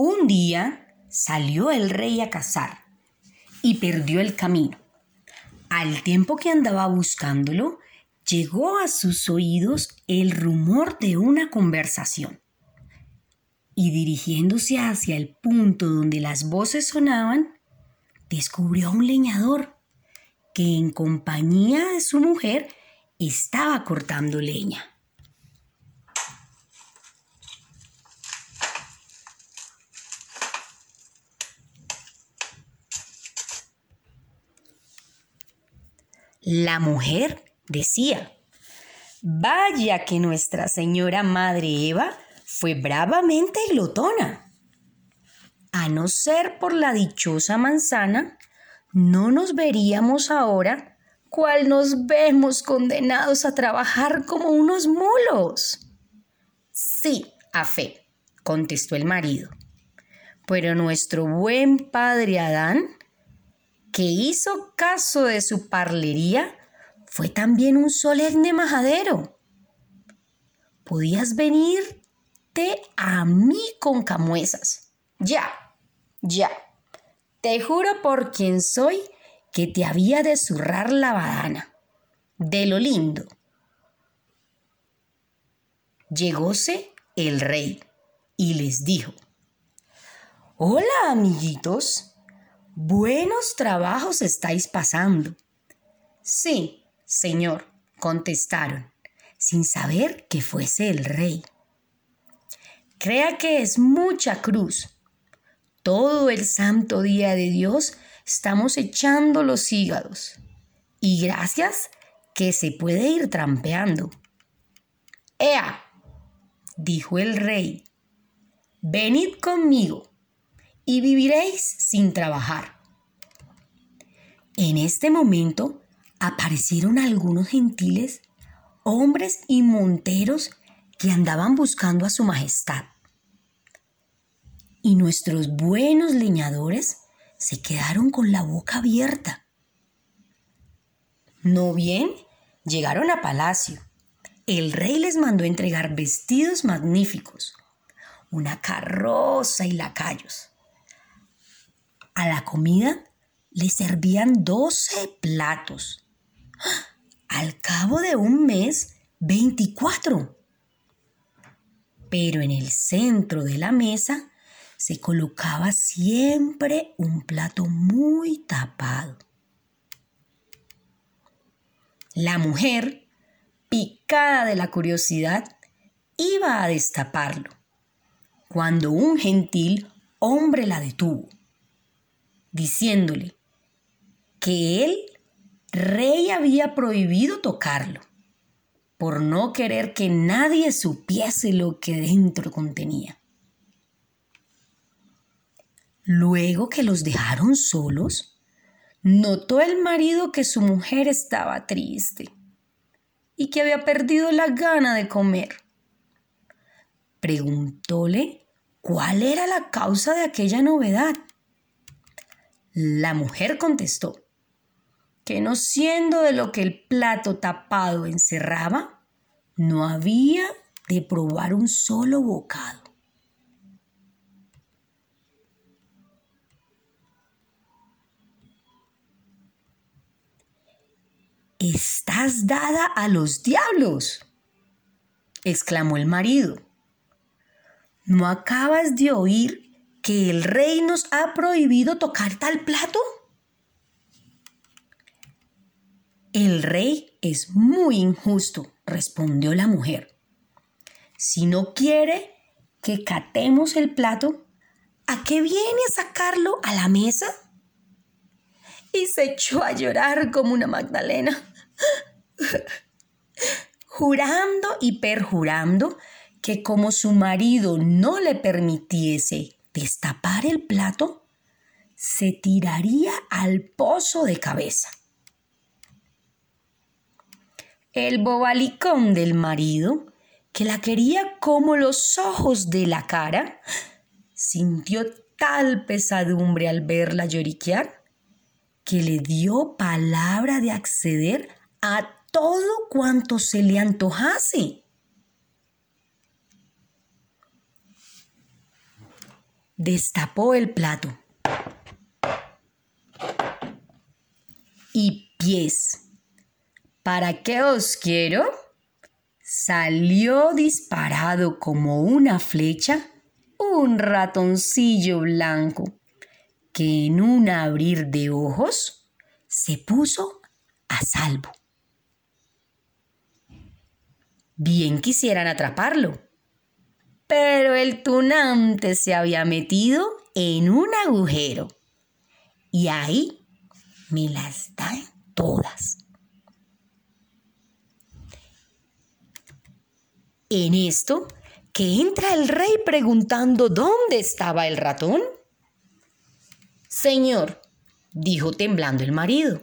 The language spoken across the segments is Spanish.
Un día salió el rey a cazar y perdió el camino. Al tiempo que andaba buscándolo, llegó a sus oídos el rumor de una conversación. Y dirigiéndose hacia el punto donde las voces sonaban, descubrió a un leñador que en compañía de su mujer estaba cortando leña. La mujer decía, vaya que Nuestra Señora Madre Eva fue bravamente glotona. A no ser por la dichosa manzana, no nos veríamos ahora cual nos vemos condenados a trabajar como unos mulos. Sí, a fe, contestó el marido. Pero nuestro buen padre Adán, que hizo caso de su parlería, fue también un solemne majadero. Podías venirte a mí con camuesas. Ya, ya. Te juro por quien soy que te había de zurrar la badana. De lo lindo. Llegóse el rey y les dijo, Hola amiguitos, buenos trabajos estáis pasando. Sí, señor, contestaron, sin saber que fuese el rey. Crea que es mucha cruz. Todo el santo día de Dios estamos echando los hígados. Y gracias que se puede ir trampeando. Ea, dijo el rey, venid conmigo y viviréis sin trabajar. En este momento aparecieron algunos gentiles, hombres y monteros que andaban buscando a su majestad. Y nuestros buenos leñadores se quedaron con la boca abierta. No bien, llegaron a palacio. El rey les mandó entregar vestidos magníficos, una carroza y lacayos. A la comida le servían doce platos. Al cabo de un mes, veinticuatro. Pero en el centro de la mesa se colocaba siempre un plato muy tapado. La mujer, picada de la curiosidad, iba a destaparlo, cuando un gentil hombre la detuvo, diciéndole que él, rey, había prohibido tocarlo, por no querer que nadie supiese lo que dentro contenía. Luego que los dejaron solos, notó el marido que su mujer estaba triste y que había perdido la gana de comer. Preguntóle cuál era la causa de aquella novedad. La mujer contestó que no siendo de lo que el plato tapado encerraba, no había de probar un solo bocado. Estás dada a los diablos, exclamó el marido. ¿No acabas de oír que el rey nos ha prohibido tocar tal plato? El rey es muy injusto, respondió la mujer. Si no quiere que catemos el plato, ¿a qué viene a sacarlo a la mesa? y se echó a llorar como una Magdalena, jurando y perjurando que como su marido no le permitiese destapar el plato, se tiraría al pozo de cabeza. El bobalicón del marido, que la quería como los ojos de la cara, sintió tal pesadumbre al verla lloriquear que le dio palabra de acceder a todo cuanto se le antojase. Destapó el plato. Y pies. ¿Para qué os quiero? Salió disparado como una flecha un ratoncillo blanco que en un abrir de ojos se puso a salvo. Bien quisieran atraparlo, pero el tunante se había metido en un agujero y ahí me las dan todas. En esto, que entra el rey preguntando dónde estaba el ratón. Señor, dijo temblando el marido,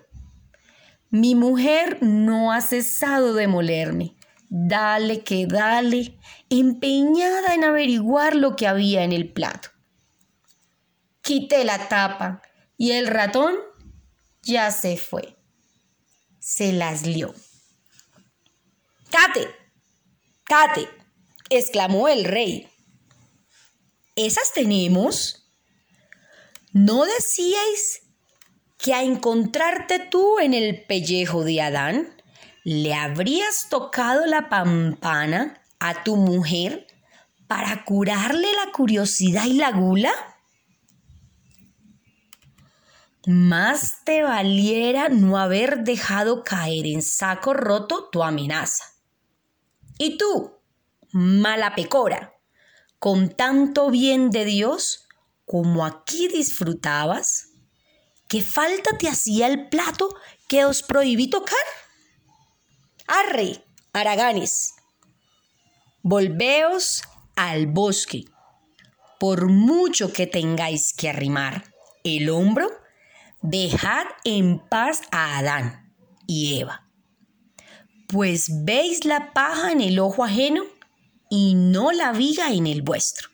mi mujer no ha cesado de molerme. Dale que dale, empeñada en averiguar lo que había en el plato. Quité la tapa y el ratón ya se fue. Se las lió. ¡Cate! ¡Cate! exclamó el rey. ¿Esas tenemos? ¿No decíais que a encontrarte tú en el pellejo de Adán, le habrías tocado la pampana a tu mujer para curarle la curiosidad y la gula? Más te valiera no haber dejado caer en saco roto tu amenaza. ¿Y tú? mala pecora, con tanto bien de Dios como aquí disfrutabas, ¿qué falta te hacía el plato que os prohibí tocar? Arre, Araganes, volveos al bosque, por mucho que tengáis que arrimar el hombro, dejad en paz a Adán y Eva. Pues veis la paja en el ojo ajeno y no la viga en el vuestro.